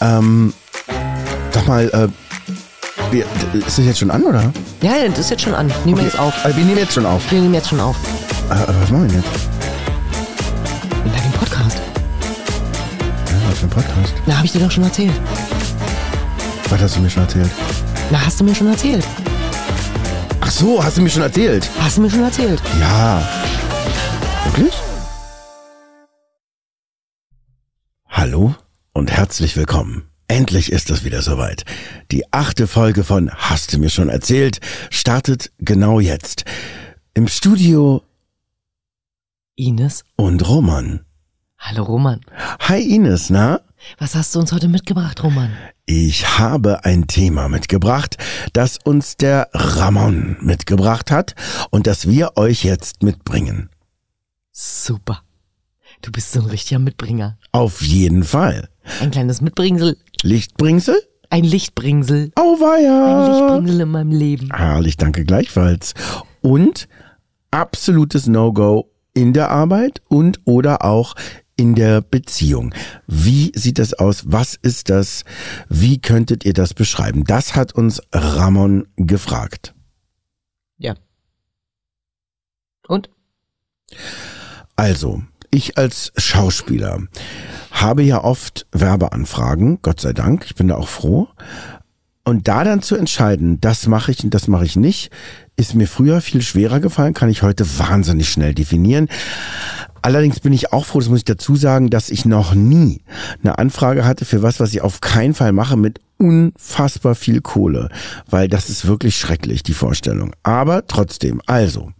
Ähm, sag mal, äh, wir, ist das jetzt schon an, oder? Ja, ja, das ist jetzt schon an. Nehmen wir jetzt auf. Äh, wir nehmen jetzt schon auf. Wir nehmen jetzt schon auf. Äh, was machen wir denn jetzt? Na, den Podcast. Ja, was für ein Podcast? Na, hab ich dir doch schon erzählt. Was hast du mir schon erzählt? Na, hast du mir schon erzählt. Ach so, hast du mir schon erzählt? Hast du mir schon erzählt. Ja. Wirklich? Und herzlich willkommen. Endlich ist es wieder soweit. Die achte Folge von Hast du mir schon erzählt startet genau jetzt. Im Studio Ines. und Roman. Hallo, Roman. Hi Ines, na? Was hast du uns heute mitgebracht, Roman? Ich habe ein Thema mitgebracht, das uns der Ramon mitgebracht hat und das wir euch jetzt mitbringen. Super. Du bist so ein richtiger Mitbringer. Auf jeden Fall. Ein kleines Mitbringsel. Lichtbringsel? Ein Lichtbringsel. Auweia! Ein Lichtbringsel in meinem Leben. Herrlich, danke gleichfalls. Und absolutes No-Go in der Arbeit und oder auch in der Beziehung. Wie sieht das aus? Was ist das? Wie könntet ihr das beschreiben? Das hat uns Ramon gefragt. Ja. Und? Also, ich als Schauspieler habe ja oft Werbeanfragen, Gott sei Dank, ich bin da auch froh. Und da dann zu entscheiden, das mache ich und das mache ich nicht, ist mir früher viel schwerer gefallen, kann ich heute wahnsinnig schnell definieren. Allerdings bin ich auch froh, das muss ich dazu sagen, dass ich noch nie eine Anfrage hatte für was, was ich auf keinen Fall mache mit unfassbar viel Kohle, weil das ist wirklich schrecklich, die Vorstellung. Aber trotzdem, also, Ähm,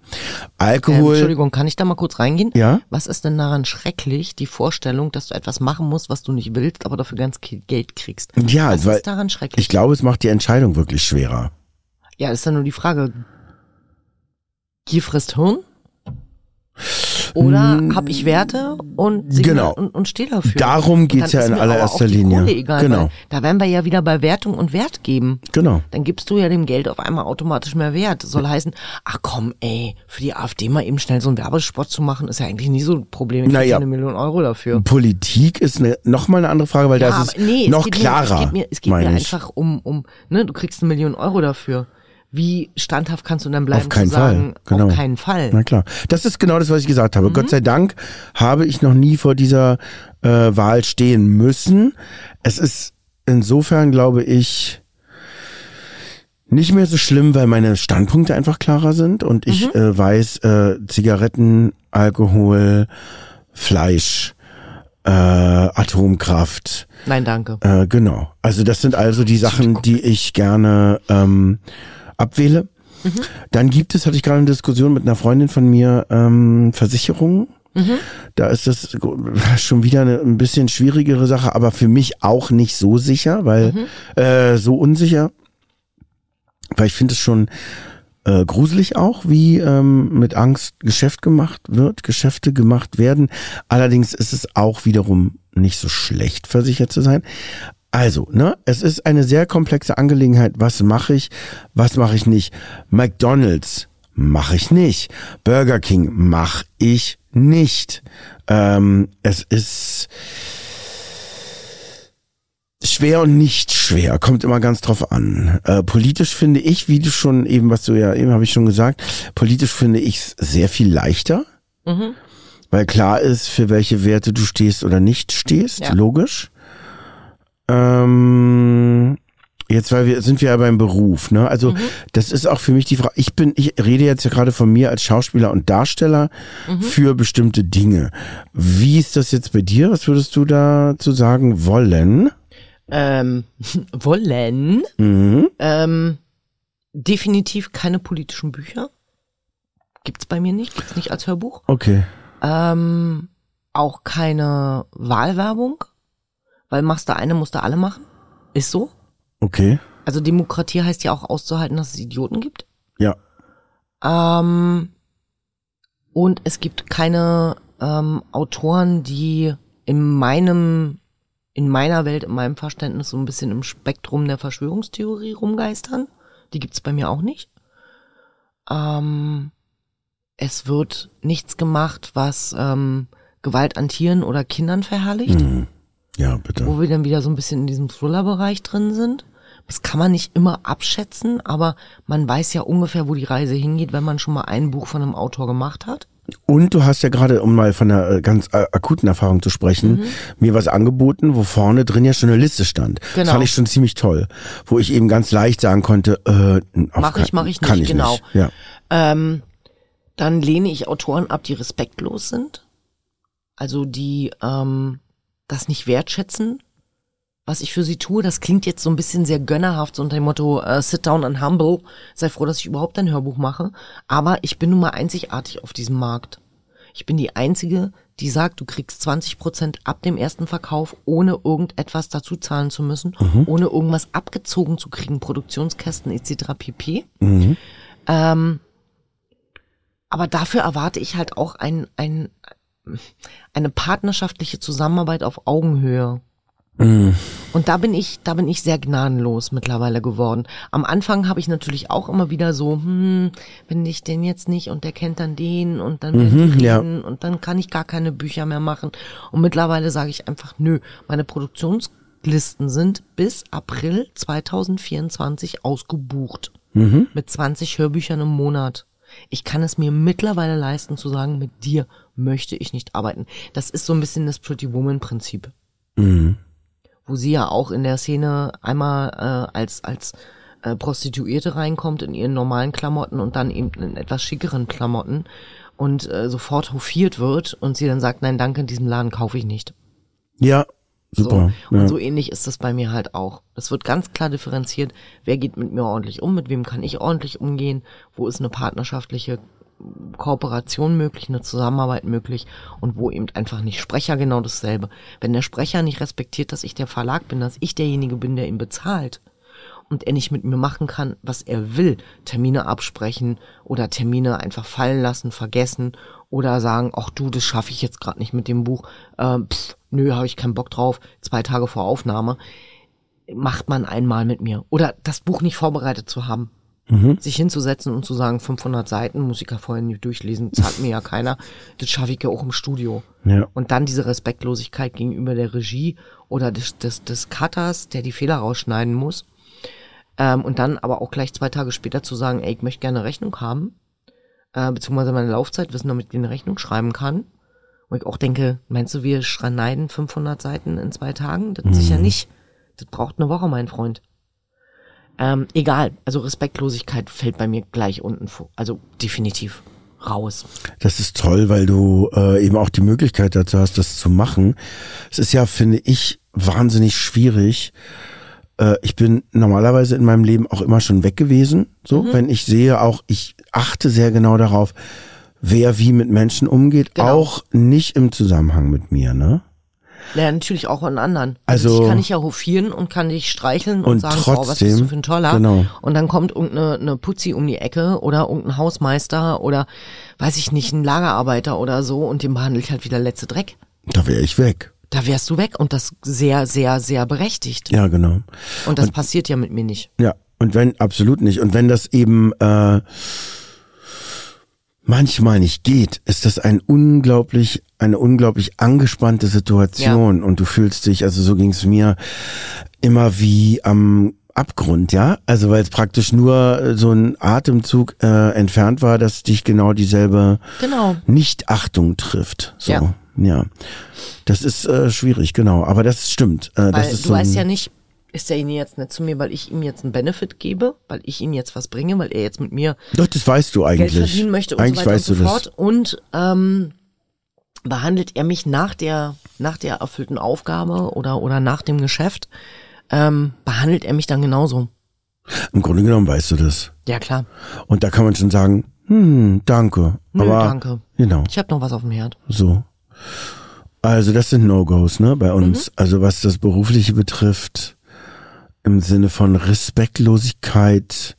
Alkohol. Entschuldigung, kann ich da mal kurz reingehen? Ja? Was ist denn daran schrecklich, die Vorstellung, dass du etwas machen musst, was du nicht willst, aber dafür ganz viel Geld kriegst? Ja, Was weil ist daran schrecklich? ich glaube, es macht die Entscheidung wirklich schwerer. ja, ist dann nur die Frage, Gier frisst Hirn? Oder Mm, habe ich Werte und, genau. und, und stehe dafür? Darum geht's dann ja in allererster Linie. Egal, Genau. Da wären wir ja wieder bei Wertung und Wert geben. Genau. Dann gibst du ja dem Geld auf einmal automatisch mehr Wert. Soll heißen, ach komm, ey, für die AfD mal eben schnell so einen Werbespot zu machen, ist ja eigentlich nie so ein Problem. Ich Naja. eine Million Euro dafür. Politik ist eine, noch mal eine andere Frage, weil das Ja, ist aber nee, noch es geht klarer. Mir, es geht mir, es geht mir einfach um, um, ne, du kriegst eine Million Euro dafür. Wie standhaft kannst du dann bleiben Auf keinen zu sagen, Fall, genau. auf keinen Fall. Na klar. Das ist genau das, was ich gesagt Mhm. habe. Gott sei Dank habe ich noch nie vor dieser äh, Wahl stehen müssen. Es ist insofern, glaube ich, nicht mehr so schlimm, weil meine Standpunkte einfach klarer sind und ich Mhm. äh, weiß, äh, Zigaretten, Alkohol, Fleisch, äh, Atomkraft, Nein, danke. Äh, genau. Also das sind also die Sachen, die ich gerne ähm, abwähle. Dann gibt es, hatte ich gerade eine Diskussion mit einer Freundin von mir, ähm, Versicherungen. Da ist das schon wieder eine ein bisschen schwierigere Sache, aber für mich auch nicht so sicher, weil äh, so unsicher, weil ich finde es schon äh, gruselig auch, wie ähm, mit Angst Geschäft gemacht wird, Geschäfte gemacht werden. Allerdings ist es auch wiederum nicht so schlecht, versichert zu sein. Also, ne, es ist eine sehr komplexe Angelegenheit. Was mache ich, was mache ich nicht? McDonald's mache ich nicht. Burger King mache ich nicht. Ähm, es ist schwer und nicht schwer, kommt immer ganz drauf an. Äh, politisch finde ich, wie du schon eben, was du ja eben habe ich schon gesagt, politisch finde ich es sehr viel leichter, Mhm. weil klar ist, für welche Werte du stehst oder nicht stehst, Ja. logisch. Ähm, jetzt weil wir sind wir ja beim Beruf, ne? Also das ist auch für mich die Frage. Ich bin, ich rede jetzt ja gerade von mir als Schauspieler und Darsteller für bestimmte Dinge. Wie ist das jetzt bei dir? Was würdest du dazu sagen wollen? Ähm, wollen Mhm. ähm, definitiv keine politischen Bücher. Gibt's bei mir nicht, gibt's nicht als Hörbuch. Okay. Ähm, auch keine Wahlwerbung, weil machst du eine, musst du alle machen. Ist so. Okay. Also Demokratie heißt ja auch auszuhalten, dass es Idioten gibt. Ja. Ähm, und es gibt keine ähm, Autoren, die in meinem, in meiner Welt, in meinem Verständnis so ein bisschen im Spektrum der Verschwörungstheorie rumgeistern. Die gibt's bei mir auch nicht. Ähm, es wird nichts gemacht, was ähm, Gewalt an Tieren oder Kindern verherrlicht. Mhm. Ja, bitte. wo wir dann wieder so ein bisschen in diesem Thriller-Bereich drin sind. Das kann man nicht immer abschätzen, aber man weiß ja ungefähr, wo die Reise hingeht, wenn man schon mal ein Buch von einem Autor gemacht hat. Und du hast ja gerade, um mal von einer äh, ganz äh, akuten Erfahrung zu sprechen, Mhm. mir was angeboten, wo vorne drin ja schon eine Liste stand. Das Genau. fand ich schon ziemlich toll. Wo ich eben ganz leicht sagen konnte, äh, Mach ich, kein- mach ich kann nicht, ich genau. Nicht. Ja. Ähm, dann lehne ich Autoren ab, die respektlos sind. Also die ähm, das nicht wertschätzen, was ich für sie tue. Das klingt jetzt so ein bisschen sehr gönnerhaft, so unter dem Motto äh, sit down and humble. Sei froh, dass ich überhaupt ein Hörbuch mache. Aber ich bin nun mal einzigartig auf diesem Markt. Ich bin die Einzige, die sagt, du kriegst 20 Prozent ab dem ersten Verkauf, ohne irgendetwas dazu zahlen zu müssen, ohne irgendwas abgezogen zu kriegen, Produktionskästen etc. pp. Ähm, aber dafür erwarte ich halt auch ein, ein, eine partnerschaftliche Zusammenarbeit auf Augenhöhe. Und da bin ich, da bin ich sehr gnadenlos mittlerweile geworden. Am Anfang habe ich natürlich auch immer wieder so, hm, wenn ich den jetzt nicht und der kennt dann den und dann die ja. und dann kann ich gar keine Bücher mehr machen. Und mittlerweile sage ich einfach, nö, meine Produktionslisten sind bis April 2024 ausgebucht. Mit 20 Hörbüchern im Monat. Ich kann es mir mittlerweile leisten zu sagen, mit dir möchte ich nicht arbeiten. Das ist so ein bisschen das Pretty Woman Prinzip wo sie ja auch in der Szene einmal äh, als als äh, Prostituierte reinkommt in ihren normalen Klamotten und dann eben in etwas schickeren Klamotten und äh, sofort hofiert wird und sie dann sagt, nein, danke, in diesem Laden kaufe ich nicht. Ja, super. So. Und ja. so ähnlich ist das bei mir halt auch. Es wird ganz klar differenziert, wer geht mit mir ordentlich um, mit wem kann ich ordentlich umgehen, wo ist eine partnerschaftliche Kooperation möglich, eine Zusammenarbeit möglich und wo eben einfach nicht Sprecher genau dasselbe. Wenn der Sprecher nicht respektiert, dass ich der Verlag bin, dass ich derjenige bin, der ihn bezahlt und er nicht mit mir machen kann, was er will, Termine absprechen oder Termine einfach fallen lassen, vergessen oder sagen, ach du, das schaffe ich jetzt gerade nicht mit dem Buch, ähm, pff, nö, habe ich keinen Bock drauf, zwei Tage vor Aufnahme, macht man einmal mit mir. Oder das Buch nicht vorbereitet zu haben. Sich hinzusetzen und zu sagen, 500 Seiten muss ich ja vorher nicht durchlesen, zahlt mir ja keiner. Das schaffe ich ja auch im Studio. Ja. Und dann diese Respektlosigkeit gegenüber der Regie oder des, des, des Cutters, der die Fehler rausschneiden muss. Ähm, und dann aber auch gleich zwei Tage später zu sagen, ey, ich möchte gerne Rechnung haben, äh, beziehungsweise meine Laufzeit wissen, damit ich eine Rechnung schreiben kann. Wo ich auch denke, meinst du, wir schneiden 500 Seiten in zwei Tagen? Das sicher nicht. Das braucht eine Woche, mein Freund. Ähm, egal, also Respektlosigkeit fällt bei mir gleich unten vor. Also definitiv raus. Das ist toll, weil du äh, eben auch die Möglichkeit dazu hast, das zu machen. Es ist ja, finde ich, wahnsinnig schwierig. Äh, ich bin normalerweise in meinem Leben auch immer schon weg gewesen. So, Mhm. wenn ich sehe, auch ich achte sehr genau darauf, wer wie mit Menschen umgeht, Genau. auch nicht im Zusammenhang mit mir, ne? Ja, natürlich auch an anderen. Also- ich kann dich ja hofieren und kann dich streicheln und, Und sagen, oh, was bist trotzdem, du für ein Toller. genau. Und dann kommt irgendeine eine Putzi um die Ecke oder irgendein Hausmeister oder weiß ich nicht, ein Lagerarbeiter oder so und den behandle ich halt wieder letzte Dreck. Da wäre ich weg. Da wärst du weg und das sehr, sehr, sehr berechtigt. Ja, genau. Und das passiert ja mit mir nicht. Ja, und wenn, absolut nicht. Und wenn das eben äh, manchmal nicht geht, ist das ein unglaublich, eine unglaublich angespannte Situation. Und du fühlst dich, also so ging es mir, immer wie am Abgrund, ja? Also weil es praktisch nur äh, so ein Atemzug äh, entfernt war, dass dich genau dieselbe Genau. Nichtachtung trifft. So. Ja. Ja. Das ist äh, schwierig, genau. Aber das stimmt. Äh, Weil das ist du so weißt ja nicht, ist derjenige jetzt nicht zu mir, weil ich ihm jetzt einen Benefit gebe, weil ich ihm jetzt was bringe, weil er jetzt mit mir Doch, das weißt du eigentlich. Geld verdienen möchte und eigentlich so weiter weißt und so du fort. Und ähm, behandelt er mich nach der, nach der erfüllten Aufgabe oder, oder nach dem Geschäft, ähm, behandelt er mich dann genauso. das. Im Grunde genommen weißt du das. Ja, klar. Und da kann man schon sagen, hm, danke. Nö, Aber danke. genau, Ich habe noch was auf dem Herd. so. Also das sind No-Gos, ne, bei uns. Mhm. Also was das Berufliche betrifft, im Sinne von Respektlosigkeit,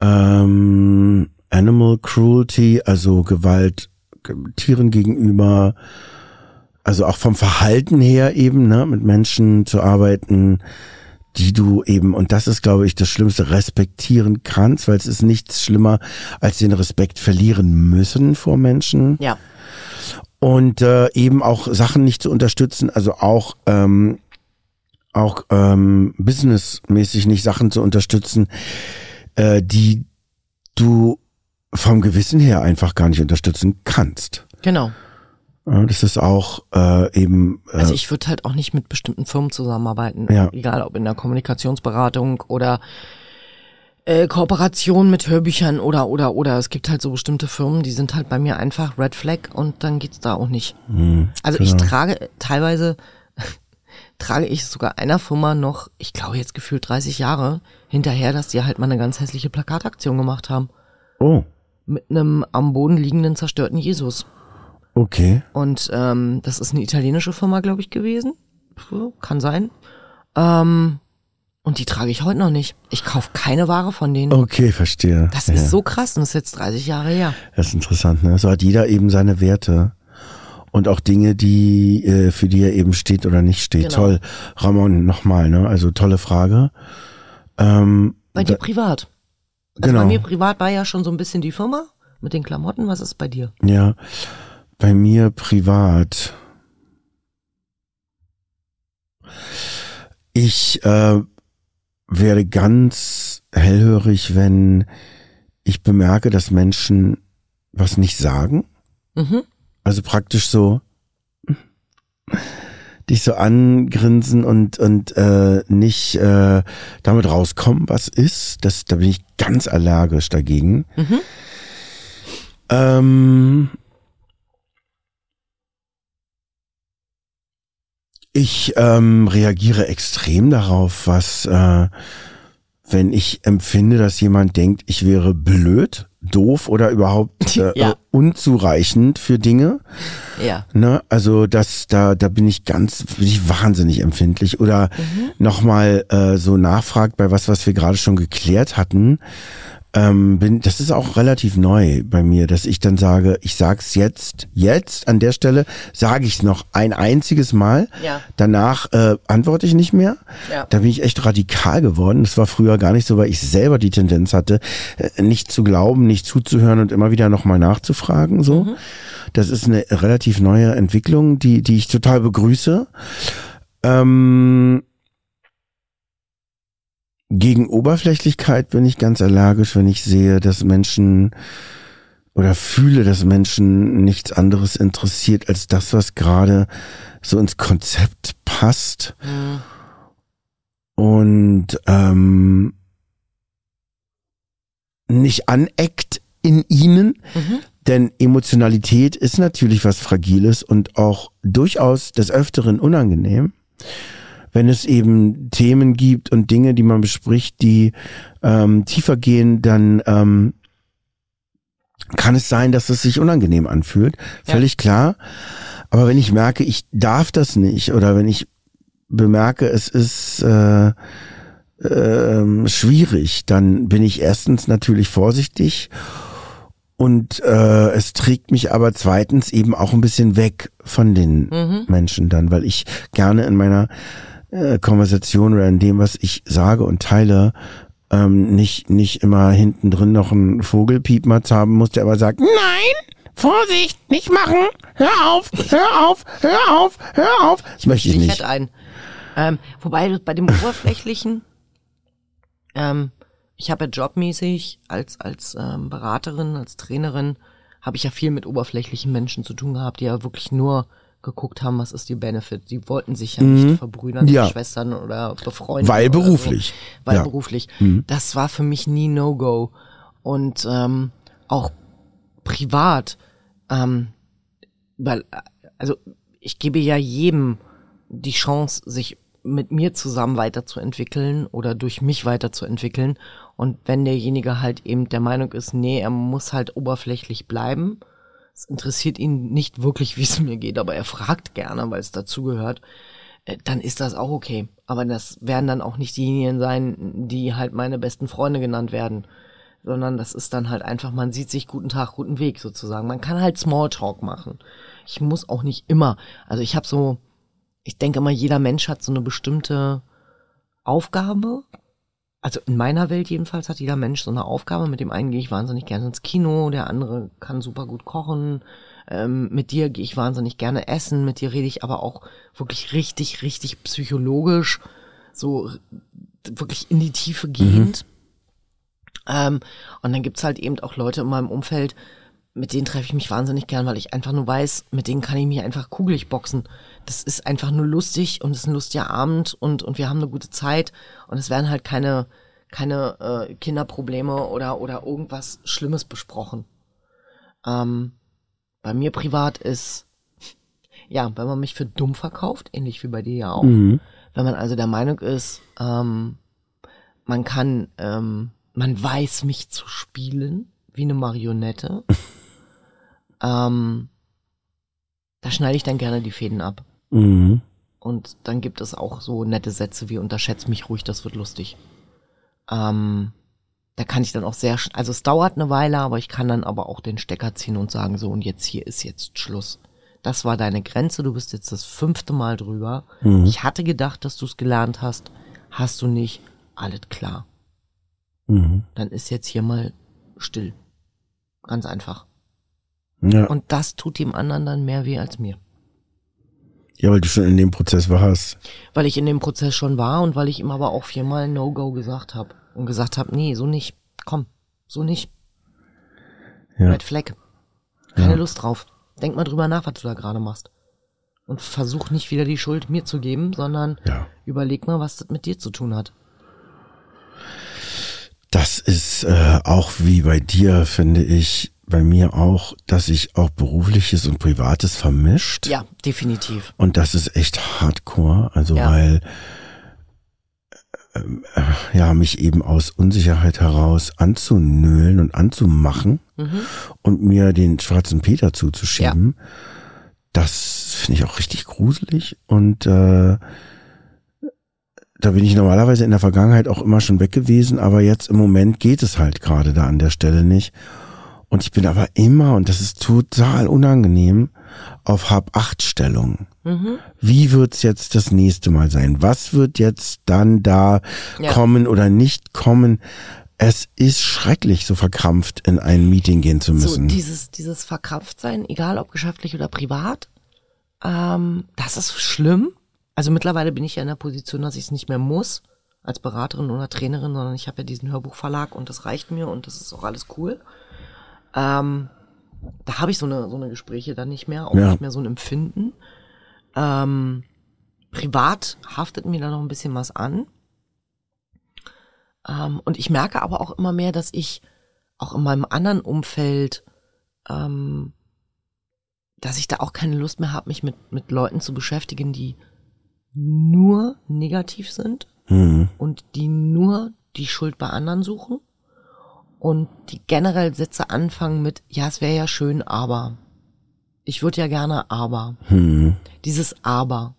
ähm, Animal Cruelty, also Gewalt ge- Tieren gegenüber, also auch vom Verhalten her eben, ne, mit Menschen zu arbeiten, die du eben, und das ist, glaube ich, das Schlimmste, respektieren kannst, weil es ist nichts schlimmer, als den Respekt verlieren müssen vor Menschen. Ja. Und äh, eben auch Sachen nicht zu unterstützen, also auch ähm, auch ähm, businessmäßig nicht Sachen zu unterstützen, äh, die du vom Gewissen her einfach gar nicht unterstützen kannst. Genau. Ja, das ist auch äh, eben. Äh, Also ich würde halt auch nicht mit bestimmten Firmen zusammenarbeiten, Ja. egal ob in der Kommunikationsberatung oder äh, Kooperation mit Hörbüchern oder oder oder es gibt halt so bestimmte Firmen, die sind halt bei mir einfach Red Flag und dann geht's da auch nicht. hm, Also ich genau. trage teilweise trage ich sogar einer Firma noch, ich glaube jetzt gefühlt 30 Jahre hinterher, dass die halt mal eine ganz hässliche Plakataktion gemacht haben Oh, mit einem am Boden liegenden zerstörten Jesus. okay. Und ähm, das ist eine italienische Firma, glaube ich, gewesen. Kann sein. Ähm, und die trage ich heute noch nicht. Ich kaufe keine Ware von denen. Okay, verstehe. Das ja. ist so krass und das ist jetzt 30 Jahre her. Das ist interessant, ne? So hat jeder eben seine Werte. Und auch Dinge, die, äh, für die er eben steht oder nicht steht. Genau. Toll. Ramon, nochmal, ne? Also tolle Frage. Ähm, Bei dir privat. Also genau. bei mir privat war ja schon so ein bisschen die Firma mit den Klamotten. Was ist bei dir? Ja, bei mir privat. Ich äh, werde ganz hellhörig, wenn ich bemerke, dass Menschen was nicht sagen. Mhm. Also praktisch so dich so angrinsen und und äh, nicht äh, damit rauskommen, was ist. Das, da bin ich ganz allergisch dagegen. Mhm. Ähm, ich ähm, reagiere extrem darauf, was, äh, wenn ich empfinde, dass jemand denkt, ich wäre blöd, doof oder überhaupt äh, Ja. unzureichend für Dinge. Ja. Ne? Also das, da, da bin ich ganz, bin ich wahnsinnig empfindlich. Oder nochmal äh, so nachfragt bei was, was wir gerade schon geklärt hatten. Ähm, bin, das ist auch relativ neu bei mir, dass ich dann sage, ich sag's jetzt, jetzt an der Stelle sage ich es noch ein einziges Mal. Ja. Danach äh, antworte ich nicht mehr. Ja. Da bin ich echt radikal geworden. Das war früher gar nicht so, weil ich selber die Tendenz hatte, äh, nicht zu glauben, nicht zuzuhören und immer wieder nochmal nachzufragen. So, das ist eine relativ neue Entwicklung, die die ich total begrüße. Ähm, gegen Oberflächlichkeit bin ich ganz allergisch, wenn ich sehe, dass Menschen oder fühle, dass Menschen nichts anderes interessiert als das, was gerade so ins Konzept passt Mhm. und ähm, nicht aneckt in ihnen. Mhm. Denn Emotionalität ist natürlich was Fragiles und auch durchaus des Öfteren unangenehm, wenn es eben Themen gibt und Dinge, die man bespricht, die ähm, tiefer gehen, dann ähm, kann es sein, dass es sich unangenehm anfühlt. Ja. Völlig klar. Aber wenn ich merke, ich darf das nicht oder wenn ich bemerke, es ist äh, ähm, schwierig, dann bin ich erstens natürlich vorsichtig und äh, es trägt mich aber zweitens eben auch ein bisschen weg von den Mhm. Menschen dann, weil ich gerne in meiner äh, Konversation oder in dem, was ich sage und teile, ähm, nicht nicht immer hinten drin noch einen Vogelpiepmatz haben muss, der aber sagt, nein, Vorsicht, nicht machen, hör auf, hör auf, hör auf, hör auf. Das möchte ich Ich nicht. hätte einen. Ähm, wobei bei dem Oberflächlichen, ähm, ich habe ja jobmäßig als, als ähm, Beraterin, als Trainerin, habe ich ja viel mit oberflächlichen Menschen zu tun gehabt, die ja wirklich nur geguckt haben, was ist die Benefit. Die wollten sich ja nicht verbrüdern, Mhm. Ja. Schwestern oder befreunden. Weil beruflich. So. Weil Ja. beruflich. Mhm. Das war für mich nie No-Go. Und ähm, auch privat, ähm, weil, also ich gebe ja jedem die Chance, sich mit mir zusammen weiterzuentwickeln oder durch mich weiterzuentwickeln. Und wenn derjenige halt eben der Meinung ist, nee, er muss halt oberflächlich bleiben, es interessiert ihn nicht wirklich, wie es mir geht, aber er fragt gerne, weil es dazugehört, äh, dann ist das auch okay. Aber das werden dann auch nicht diejenigen sein, die halt meine besten Freunde genannt werden, sondern das ist dann halt einfach, man sieht sich guten Tag, guten Weg sozusagen. Man kann halt Smalltalk machen. Ich muss auch nicht immer, also ich habe so, ich denke mal, jeder Mensch hat so eine bestimmte Aufgabe. Also in meiner Welt jedenfalls hat jeder Mensch so eine Aufgabe. Mit dem einen gehe ich wahnsinnig gerne ins Kino, der andere kann super gut kochen, Ähm, mit dir gehe ich wahnsinnig gerne essen, mit dir rede ich aber auch wirklich richtig, richtig psychologisch, so wirklich in die Tiefe gehend. Ähm, und dann gibt's halt eben auch Leute in meinem Umfeld, mit denen treffe ich mich wahnsinnig gern, weil ich einfach nur weiß, mit denen kann ich mich einfach kugelig boxen. Das ist einfach nur lustig und es ist ein lustiger Abend und, und wir haben eine gute Zeit und es werden halt keine, keine äh, Kinderprobleme oder, oder irgendwas Schlimmes besprochen. Ähm, bei mir privat ist, ja, wenn man mich für dumm verkauft, ähnlich wie bei dir ja auch, Mhm. wenn man also der Meinung ist, ähm, man kann, ähm, man weiß mich zu spielen, wie eine Marionette, ähm, da schneide ich dann gerne die Fäden ab. Mhm. Und dann gibt es auch so nette Sätze wie unterschätzt mich ruhig, das wird lustig. Ähm, da kann ich dann auch sehr, also es dauert eine Weile, aber ich kann dann aber auch den Stecker ziehen und sagen so und jetzt hier ist jetzt Schluss. Das war deine Grenze, du bist jetzt das fünfte Mal drüber. Mhm. Ich hatte gedacht, dass du es gelernt hast, hast du nicht, alles klar. Mhm. Dann ist jetzt hier mal still. Ganz einfach. Ja. Und das tut dem anderen dann mehr weh als mir. ja, weil du schon in dem Prozess warst. Weil ich in dem Prozess schon war und weil ich ihm aber auch viermal No-Go gesagt habe. Und gesagt habe, nee, so nicht. Komm, so nicht. Ja. Red Flag. Keine Ja. Lust drauf. Denk mal drüber nach, was du da gerade machst. Und versuch nicht wieder die Schuld mir zu geben, sondern Ja. überleg mal, was das mit dir zu tun hat. Das ist äh, auch wie bei dir, finde ich, bei mir auch, dass sich auch berufliches und privates vermischt. Ja, definitiv. Und das ist echt hardcore, also Ja. weil ähm, äh, ja mich eben aus Unsicherheit heraus anzunölen und anzumachen Mhm. und mir den schwarzen Peter zuzuschieben, das finde ich auch richtig gruselig und äh, da bin ich normalerweise in der Vergangenheit auch immer schon weg gewesen, aber jetzt im Moment geht es halt gerade da an der Stelle nicht. Und ich bin aber immer, und das ist total unangenehm, auf Hab-Acht-Stellung. Mhm. Wie wird's jetzt das nächste Mal sein? Was wird jetzt dann da Ja. kommen oder nicht kommen? Es ist schrecklich, so verkrampft in ein Meeting gehen zu So, müssen. dieses, dieses Verkrampftsein, egal ob geschäftlich oder privat, ähm, das ist schlimm. Also mittlerweile bin ich ja in der Position, dass ich es nicht mehr muss als Beraterin oder Trainerin, sondern ich habe ja diesen Hörbuchverlag und das reicht mir und das ist auch alles cool. Ähm, da habe ich so eine, so eine Gespräche dann nicht mehr, auch Ja. nicht mehr so ein Empfinden. Ähm, privat haftet mir da noch ein bisschen was an. Ähm, und ich merke aber auch immer mehr, dass ich auch in meinem anderen Umfeld, ähm, dass ich da auch keine Lust mehr habe, mich mit, mit Leuten zu beschäftigen, die nur negativ sind Hm. und die nur die Schuld bei anderen suchen und die generell Sätze anfangen mit, ja, es wäre ja schön, aber. Ich würde ja gerne aber. Hm. Dieses aber.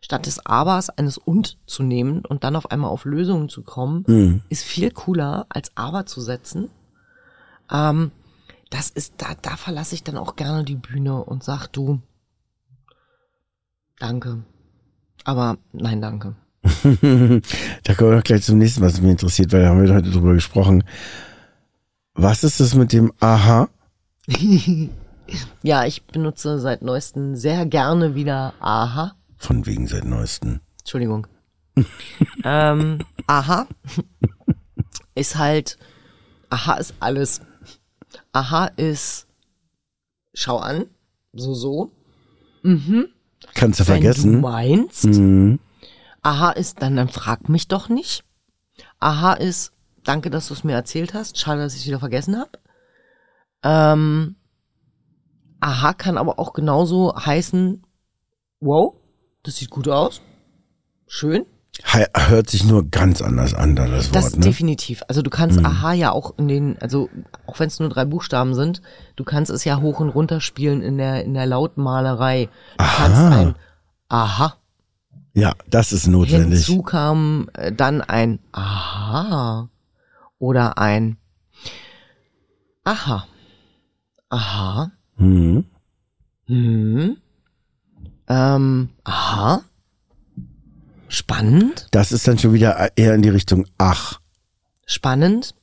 Statt des Abers eines und zu nehmen und dann auf einmal auf Lösungen zu kommen, Hm. ist viel cooler, als aber zu setzen. Ähm, das ist, da, da verlasse ich dann auch gerne die Bühne und sag du, danke. Aber nein, danke. da kommen wir doch gleich zum nächsten, was mich interessiert, weil da haben wir heute drüber gesprochen. Was ist das mit dem Aha? Ja, ich benutze seit neuestem sehr gerne wieder Aha. Von wegen seit neuesten. Entschuldigung. ähm, Aha ist halt, Aha ist alles. Aha ist, schau an, so, so. Mhm. Kannst du Wenn du vergessen? meinst. Mhm. Aha ist dann, dann frag mich doch nicht. Aha ist, danke, dass du es mir erzählt hast. Schade, dass ich es wieder vergessen habe. Ähm, Aha kann aber auch genauso heißen, wow, das sieht gut aus. Schön. Hört sich nur ganz anders an, da das Das Wort, ne? definitiv. Also du kannst Aha ja auch in den, also auch wenn es nur drei Buchstaben sind, du kannst es ja hoch und runter spielen in der in der Lautmalerei. Du Aha. kannst ein Aha. Ja, das ist notwendig. Hinzu kam äh, dann ein Aha oder ein Aha. Aha. Mhm. Hm. Ähm, aha. Spannend. Das ist dann schon wieder eher in die Richtung Ach. Spannend.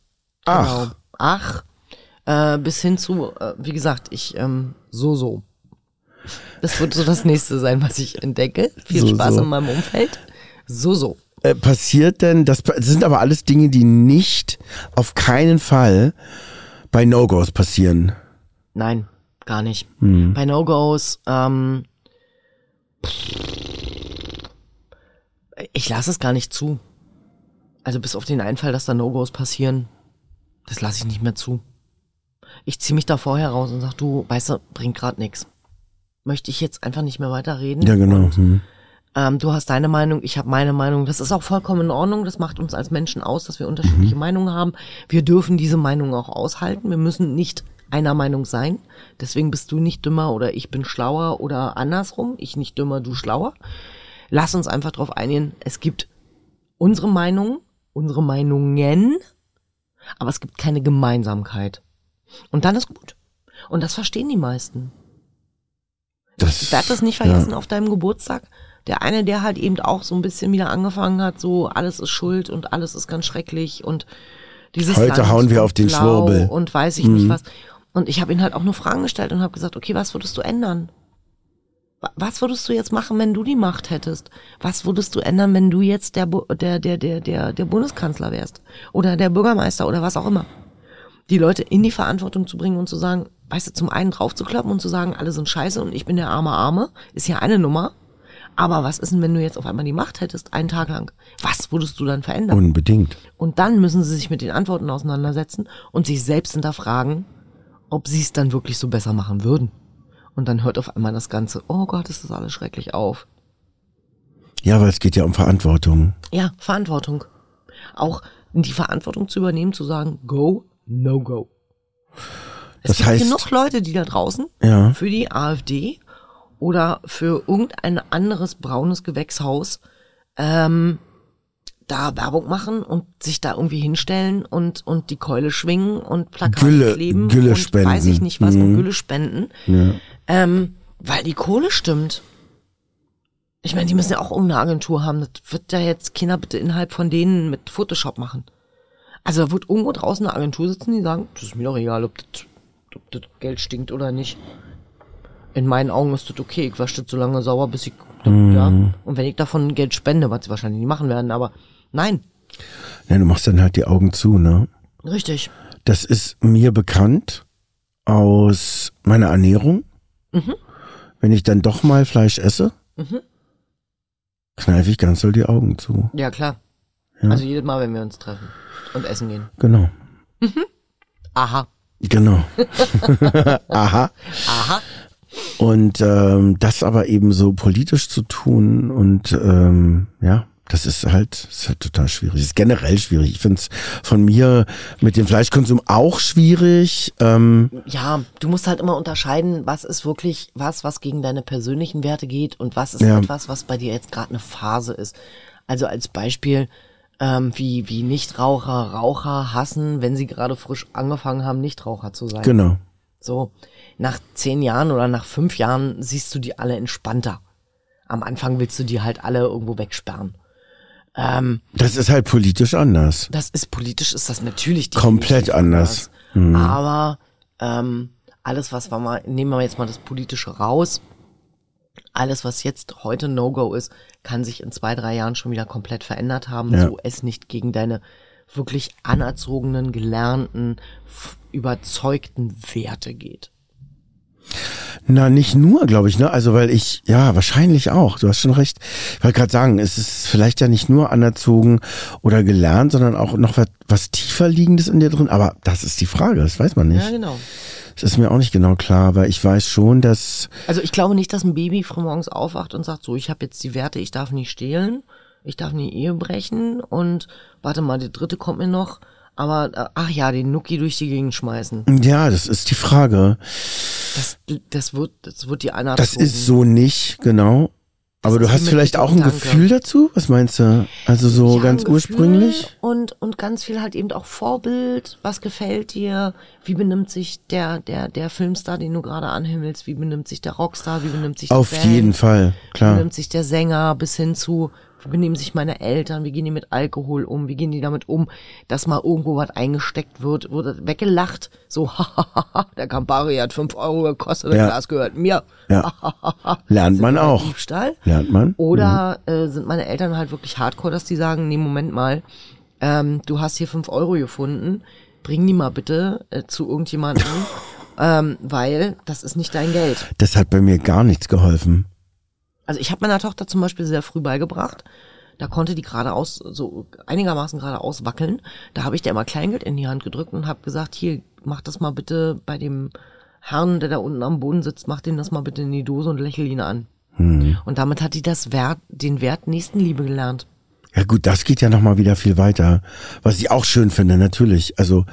Ach. Genau. Ach. Äh, bis hin zu, äh, wie gesagt, ich, ähm, so, so. Das wird so das nächste sein, was ich entdecke. Viel So, Spaß so. in meinem Umfeld. So, so. Äh, passiert denn, das, das sind aber alles Dinge, die nicht auf keinen Fall bei No-Gos passieren. Nein, gar nicht. Hm. Bei No-Gos, ähm, ich lasse es gar nicht zu. Also bis auf den Einfall, dass da No-Gos passieren, das lasse ich nicht mehr zu. Ich ziehe mich da vorher raus und sag, du, weißt du, bringt grad nix. Möchte ich jetzt einfach nicht mehr weiterreden. Ja, genau. Und, Hm. Ähm, du hast deine Meinung, ich habe meine Meinung. Das ist auch vollkommen in Ordnung. Das macht uns als Menschen aus, dass wir unterschiedliche Meinungen haben. Wir dürfen diese Meinung auch aushalten. Wir müssen nicht einer Meinung sein. Deswegen bist du nicht dümmer oder ich bin schlauer oder andersrum. Ich nicht dümmer, du schlauer. Lass uns einfach darauf einigen. Es gibt unsere Meinung, unsere Meinungen, aber es gibt keine Gemeinsamkeit. Und dann ist gut. Und das verstehen die meisten. Das, Ich werde das nicht vergessen auf deinem Geburtstag. Der eine, der halt eben auch so ein bisschen wieder angefangen hat, so alles ist schuld und alles ist ganz schrecklich und dieses Heute Land hauen wir auf den Schwurbel. und weiß ich nicht was. Und ich habe ihn halt auch nur Fragen gestellt und habe gesagt, okay, was würdest du ändern? Wa- Was würdest du jetzt machen, wenn du die Macht hättest? Was würdest du ändern, wenn du jetzt der, der, der, der, der, der Bundeskanzler wärst? Oder der Bürgermeister oder was auch immer? die Leute in die Verantwortung zu bringen und zu sagen, weißt du, zum einen draufzuklappen und zu sagen, alle sind scheiße und ich bin der arme Arme, ist ja eine Nummer. Aber was ist denn, wenn du jetzt auf einmal die Macht hättest, einen Tag lang? Was würdest du dann verändern? Unbedingt. Und dann müssen sie sich mit den Antworten auseinandersetzen und sich selbst hinterfragen, ob sie es dann wirklich so besser machen würden. Und dann hört auf einmal das Ganze, oh Gott, ist das alles schrecklich auf. Ja, weil es geht ja um Verantwortung. Ja, Verantwortung. Auch die Verantwortung zu übernehmen, zu sagen, go, no go. Es Das gibt heißt- genug Leute, die da draußen Ja. für die AfD oder für irgendein anderes braunes Gewächshaus ähm, da Werbung machen und sich da irgendwie hinstellen und, und die Keule schwingen und Plakate Gülle- kleben Gülle und spenden. weiß ich nicht was und Mhm. Gülle spenden, Ja. ähm, weil die Kohle stimmt. Ich meine, die müssen ja auch irgendeine Agentur haben. Das wird ja jetzt Kinder bitte innerhalb von denen mit Photoshop machen. Also da wird irgendwo draußen eine Agentur sitzen, die sagen, das ist mir doch egal, ob das, ob das Geld stinkt oder nicht. In meinen Augen ist das okay. Ich wasche das so lange sauber, bis ich, ja. Und wenn ich davon Geld spende, was sie wahrscheinlich nicht machen werden, aber nein, ja, du machst dann halt die Augen zu, ne? richtig. Das ist mir bekannt aus meiner Ernährung. Mhm. Wenn ich dann doch mal Fleisch esse, Mhm. kneife ich ganz doll die Augen zu. Ja, klar. Ja. Also jedes Mal, wenn wir uns treffen und essen gehen. Genau. Aha. Genau. Aha. Aha. Und ähm, das aber eben so politisch zu tun und ähm, ja, das ist halt, ist halt total schwierig. Das ist generell schwierig. Ich finde es von mir mit dem Fleischkonsum auch schwierig. Ähm, Ja, du musst halt immer unterscheiden, was ist wirklich was, was gegen deine persönlichen Werte geht und was ist Ja. etwas, was bei dir jetzt gerade eine Phase ist. Also als Beispiel, ähm, wie, wie Nichtraucher Raucher hassen, wenn sie gerade frisch angefangen haben, Nichtraucher zu sein. genau. So, nach zehn Jahren oder nach fünf Jahren siehst du die alle entspannter. Am Anfang willst du die halt alle irgendwo wegsperren. Ähm, Das ist halt politisch anders. das ist politisch, ist das natürlich Komplett definitiv anders. Aber ähm, alles, was wir mal, nehmen wir jetzt mal das Politische raus, alles, was jetzt heute No-Go ist, kann sich in zwei, drei Jahren schon wieder komplett verändert haben, Ja. so es nicht gegen deine wirklich anerzogenen, gelernten, überzeugten Werte geht. Na, nicht nur, glaube ich, ne? Also, weil ich, ja, wahrscheinlich auch. Du hast schon recht. Ich wollte gerade sagen, es ist vielleicht ja nicht nur anerzogen oder gelernt, sondern auch noch was, was tiefer liegendes in dir drin. Aber das ist die Frage, das weiß man nicht. Ja, genau. Das ist mir auch nicht genau klar, weil ich weiß schon, dass, Also ich glaube nicht, dass ein Baby frühmorgens aufwacht und sagt, so, ich habe jetzt die Werte, ich darf nicht stehlen, ich darf nie Ehe brechen und warte mal, der dritte kommt mir noch, aber äh, ach ja, den Nuki durch die Gegend schmeißen. ja, das ist die Frage. Das, das wird, das wird die einer Das ist so nicht, genau. Aber du hast vielleicht auch ein Gedanke. Gefühl dazu? Was meinst du? Also so Ja, ganz ursprünglich? Und, und ganz viel halt eben auch Vorbild. Was gefällt dir? Wie benimmt sich der, der, der Filmstar, den du gerade anhimmelst? Wie benimmt sich der Rockstar? Wie benimmt sich Auf die Band? jeden Fall, Wie klar. benimmt sich der Sänger bis hin zu, wie benehmen sich meine Eltern, wie gehen die mit Alkohol um, wie gehen die damit um, dass mal irgendwo was eingesteckt wird, wurde weggelacht, so, hahaha, der Campari hat fünf Euro gekostet, das Ja. Glas gehört mir. Ja. Lernt man wir auch. Diebstahl? Lernt man. Oder äh, sind meine Eltern halt wirklich hardcore, dass die sagen, nee, Moment mal, ähm, du hast hier fünf Euro gefunden, bring die mal bitte äh, zu irgendjemandem, ähm, weil das ist nicht dein Geld. Das hat bei mir gar nichts geholfen. Also ich habe meiner Tochter zum Beispiel sehr früh beigebracht, da konnte die geradeaus, so einigermaßen geradeaus wackeln. Da habe ich der immer Kleingeld in die Hand gedrückt und habe gesagt, hier, mach das mal bitte bei dem Herrn, der da unten am Boden sitzt, mach den das mal bitte in die Dose und lächel ihn an. Hm. Und damit hat die das Wert, den Wert Nächstenliebe gelernt. Ja gut, das geht ja nochmal wieder viel weiter. Was ich auch schön finde, natürlich. Also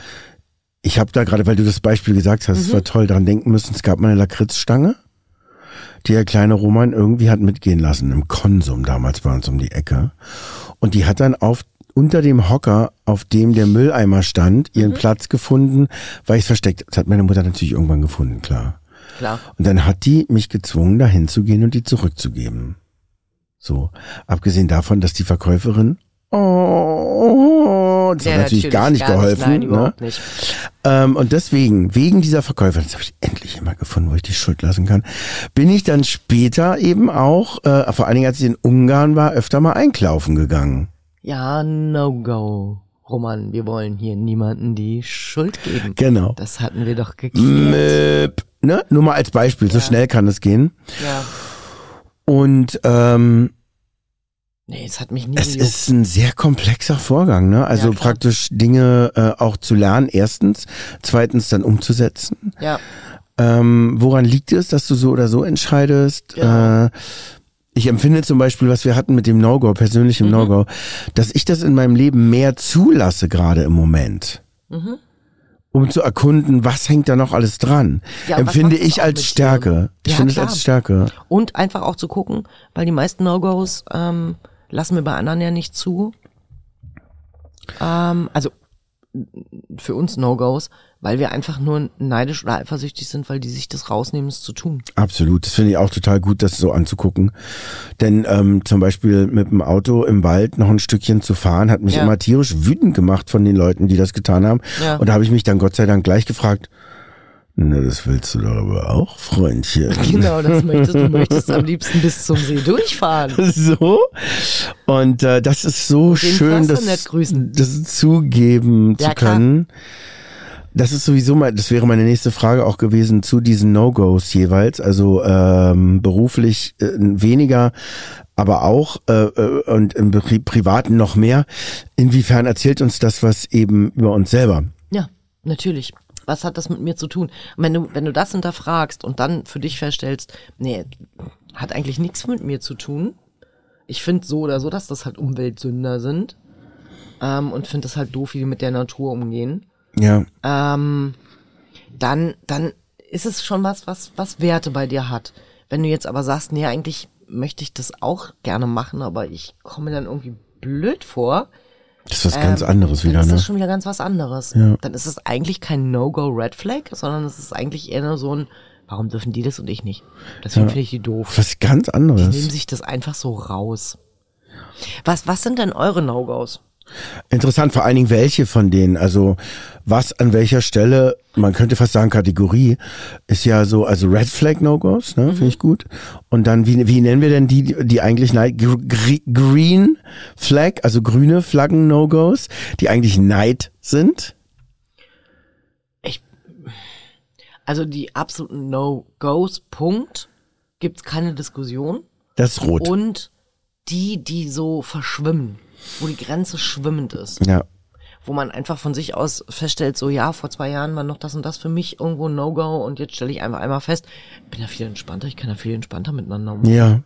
ich habe da gerade, weil du das Beispiel gesagt hast, es war toll, daran denken müssen, es gab mal eine Lakritzstange, die der kleine Roman irgendwie hat mitgehen lassen, im Konsum damals bei uns um die Ecke. Und die hat dann auf unter dem Hocker, auf dem der Mülleimer stand, ihren Platz gefunden, weil ich es versteckt. Das hat meine Mutter natürlich irgendwann gefunden, klar. Klar. Und dann hat die mich gezwungen, da hinzugehen und die zurückzugeben. So. Abgesehen davon, dass die Verkäuferin, oh, das hat Ja, natürlich, gar nicht geholfen. nein, ne? nicht. Ähm, und deswegen, wegen dieser Verkäuferin, das habe ich endlich immer gefunden, wo ich die Schuld lassen kann, bin ich dann später eben auch, äh, vor allen Dingen als ich in Ungarn war, öfter mal einkaufen gegangen. Ja, no go. Roman, wir wollen hier niemanden die Schuld geben. Genau. Das hatten wir doch geklärt. Möp. Ne? Nur mal als Beispiel, so schnell kann es gehen. Ja. Und ähm, Nee, es hat mich nie Es gejuckt. ist ein sehr komplexer Vorgang, ne? Also Ja, praktisch Dinge äh, auch zu lernen, erstens, zweitens dann umzusetzen. Ja, Ähm, woran liegt es, dass du so oder so entscheidest? Ja. Äh, ich empfinde zum Beispiel, was wir hatten mit dem No-Go, persönlichem Mhm. No-Go, dass ich das in meinem Leben mehr zulasse gerade im Moment. Mhm. Um zu erkunden, was hängt da noch alles dran? Ja, empfinde ich als? Stärke. Ich Ja, finde es als Stärke. Und einfach auch zu gucken, weil die meisten No-Gos ähm, lassen wir bei anderen ja nicht zu. Ähm, also für uns No-Gos, weil wir einfach nur neidisch oder eifersüchtig sind, weil die sich das rausnehmen, es zu tun. Absolut, das finde ich auch total gut, das so anzugucken. Denn ähm, zum Beispiel mit dem Auto im Wald noch ein Stückchen zu fahren, hat mich Ja. immer tierisch wütend gemacht von den Leuten, die das getan haben. Ja. Und da habe ich mich dann Gott sei Dank gleich gefragt, na, das willst du doch aber auch, Freundchen. Genau, das möchtest du möchtest am liebsten bis zum See durchfahren. So. Und äh, das ist so Den schön, das, das zugeben Ja, zu klar. können. Das ist sowieso mal, das wäre meine nächste Frage auch gewesen zu diesen No-Gos jeweils. Also ähm, beruflich äh, weniger, aber auch äh, äh, und im Pri Privaten noch mehr. Inwiefern erzählt uns das was eben über uns selber? Ja, natürlich. Was hat das mit mir zu tun? Und wenn du, wenn du das hinterfragst und dann für dich feststellst, nee, hat eigentlich nichts mit mir zu tun. Ich finde so oder so, dass das halt Umweltsünder sind. Ähm, und finde es halt doof, wie die mit der Natur umgehen. Ja, Ähm, dann, dann ist es schon was, was, was Werte bei dir hat. Wenn du jetzt aber sagst, nee, eigentlich möchte ich das auch gerne machen, aber ich komme dann irgendwie blöd vor, das ist was ganz anderes wieder, ist ne? das schon wieder ganz was anderes. Ja. Dann ist es eigentlich kein No-Go-Red Flag, sondern es ist eigentlich eher nur so ein, warum dürfen die das und ich nicht? Deswegen Ja. finde ich die doof. Was ganz Die nehmen anderes. sich das einfach so raus. Was, was sind denn eure No-Gos? Interessant, vor allen Dingen welche von denen, also was an welcher Stelle, man könnte fast sagen Kategorie, ist ja so, also Red Flag No-Gos, ne, finde ich gut. Und dann, wie, wie nennen wir denn die, die eigentlich Neid, Gr- Gr- Green Flag, also grüne Flaggen No-Gos, die eigentlich Neid sind? Ich, also die absoluten No-Gos, Punkt, gibt's keine Diskussion. Das ist rot. Und die, die so verschwimmen, wo die Grenze schwimmend ist. ja. wo man einfach von sich aus feststellt, so ja, vor zwei Jahren war noch das und das für mich irgendwo No-Go und jetzt stelle ich einfach einmal fest, ich bin da viel entspannter, ich kann da viel entspannter miteinander umgehen. Ja.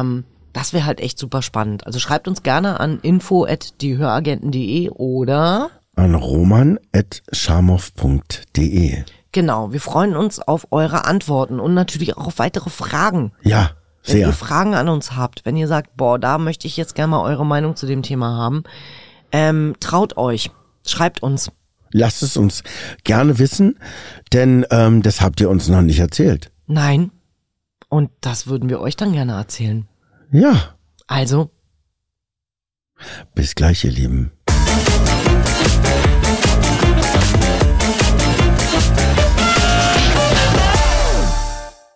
Ähm, das wäre halt echt super spannend. Also schreibt uns gerne an info at diehöragenten.de oder An roman.scharmoff.de. genau, wir freuen uns auf eure Antworten und natürlich auch auf weitere Fragen. Ja, Wenn ihr sehr. Fragen an uns habt, wenn ihr sagt, boah, da möchte ich jetzt gerne mal eure Meinung zu dem Thema haben, ähm, traut euch, schreibt uns. Lasst es uns gerne wissen, denn ähm, das habt ihr uns noch nicht erzählt. Nein. Und das würden wir euch dann gerne erzählen. Ja, Also, Bis gleich, ihr Lieben.